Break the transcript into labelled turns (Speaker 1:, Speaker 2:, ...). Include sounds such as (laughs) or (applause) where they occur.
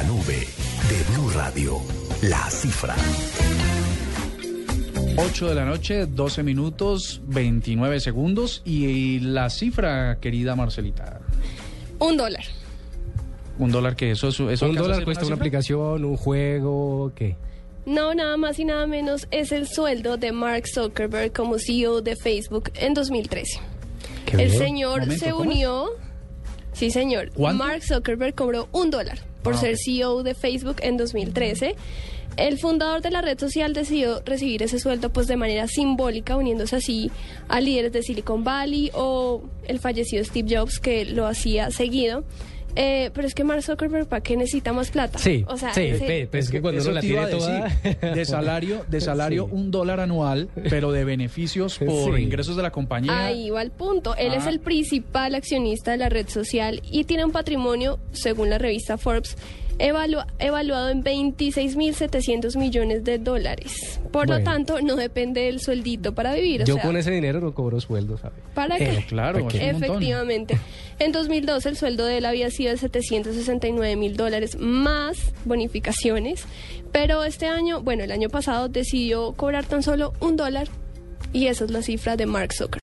Speaker 1: La nube de Blue Radio, la cifra.
Speaker 2: 8 de la noche, 12 minutos, 29 segundos. Y la cifra, querida Marcelita.
Speaker 3: Un dólar.
Speaker 2: Un dólar que eso, eso
Speaker 4: Un dólar cuesta
Speaker 2: una
Speaker 4: aplicación, un juego, ¿qué?
Speaker 3: No, nada más y nada menos es el sueldo de Mark Zuckerberg como CEO de Facebook en 2013.
Speaker 4: Qué
Speaker 3: el
Speaker 4: bien.
Speaker 3: señor
Speaker 2: Momento,
Speaker 3: se unió. Sí, señor.
Speaker 2: ¿Cuánto?
Speaker 3: Mark Zuckerberg cobró un dólar por
Speaker 2: Ah,
Speaker 3: ser
Speaker 2: ok.
Speaker 3: CEO de Facebook en 2013. El fundador de la red social decidió recibir ese sueldo pues de manera simbólica, uniéndose así a líderes de Silicon Valley o el fallecido Steve Jobs que lo hacía seguido. Eh, pero es que Mark Zuckerberg, ¿para qué necesita más plata?
Speaker 4: Sí,
Speaker 3: o sea,
Speaker 4: sí,
Speaker 3: ese-
Speaker 4: pe- pues es que cuando
Speaker 2: Eso
Speaker 4: uno la tiene toda...
Speaker 2: decir, de salario, de (laughs) salario
Speaker 4: Sí.
Speaker 2: un dólar anual, pero de beneficios por
Speaker 4: Sí.
Speaker 2: ingresos de la compañía.
Speaker 3: Ahí va el punto. Él
Speaker 2: Ah.
Speaker 3: es el principal accionista de la red social y tiene un patrimonio, según la revista Forbes, evalu- evaluado en 26.700 millones de dólares. Por lo tanto, no depende del sueldito para vivir. o
Speaker 4: Yo
Speaker 3: sea,
Speaker 4: con ese dinero no cobro sueldo, ¿sabe?
Speaker 3: ¿Para qué?
Speaker 2: claro, un montón.
Speaker 3: Efectivamente. (laughs) En 2012 el sueldo de él había sido de 769 mil dólares más bonificaciones, pero este año, bueno, el año pasado decidió cobrar tan solo un dólar y esa es la cifra de Mark Zuckerberg.